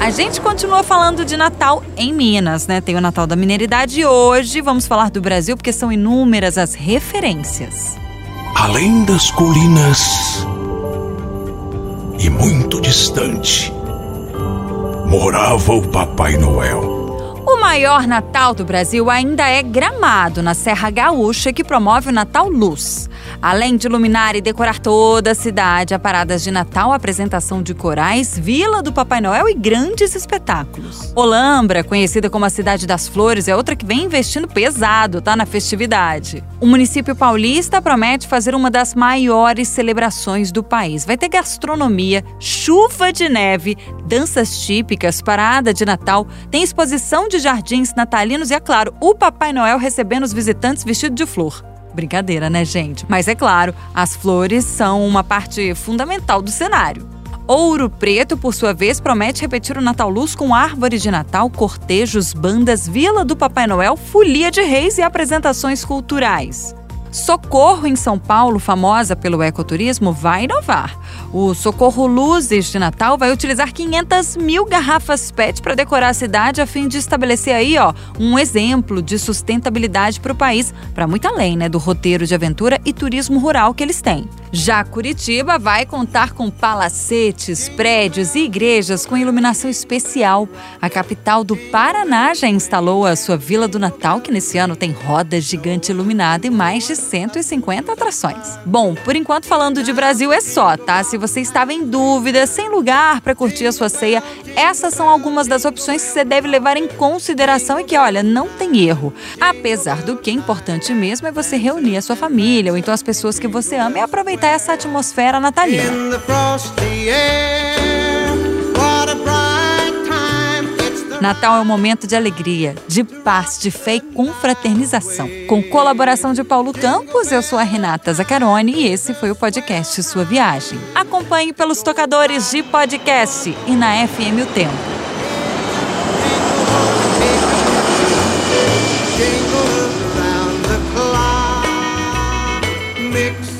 A gente continua falando de Natal em Minas, né? Tem o Natal da Mineiridade e hoje vamos falar do Brasil porque são inúmeras as referências. Além das colinas e muito distante, morava o Papai Noel. Maior Natal do Brasil ainda é Gramado, na Serra Gaúcha, que promove o Natal Luz. Além de iluminar e decorar toda a cidade, há paradas de Natal, apresentação de corais, Vila do Papai Noel e grandes espetáculos. Olambra, conhecida como a Cidade das Flores, é outra que vem investindo pesado, tá, na festividade. O município paulista promete fazer uma das maiores celebrações do país. Vai ter gastronomia, chuva de neve, danças típicas, parada de Natal, tem exposição de jardins natalinos e, é claro, o Papai Noel recebendo os visitantes vestido de flor. Brincadeira, né, gente? Mas é claro, as flores são uma parte fundamental do cenário. Ouro Preto, por sua vez, promete repetir o Natal Luz com árvore de Natal, cortejos, bandas, Vila do Papai Noel, folia de reis e apresentações culturais. Socorro, em São Paulo, famosa pelo ecoturismo, vai inovar. O Socorro Luzes de Natal vai utilizar 500 mil garrafas PET para decorar a cidade a fim de estabelecer aí, ó, um exemplo de sustentabilidade para o país, para muito além, né, do roteiro de aventura e turismo rural que eles têm. Já Curitiba vai contar com palacetes, prédios e igrejas com iluminação especial. A capital do Paraná já instalou a sua Vila do Natal, que nesse ano tem roda gigante iluminada e mais de 150 atrações. Bom, por enquanto falando de Brasil é só, tá? Se você estava em dúvida, sem lugar para curtir a sua ceia, essas são algumas das opções que você deve levar em consideração e que, olha, não tem erro. Apesar do que, importante mesmo é você reunir a sua família ou então as pessoas que você ama e aproveitar essa atmosfera natalina. Natal é um momento de alegria, de paz, de fé e confraternização. Com colaboração de Paulo Campos, eu sou a Renata Zacarone e esse foi o podcast Sua Viagem. Acompanhe pelos tocadores de podcast e na FM O Tempo. Mix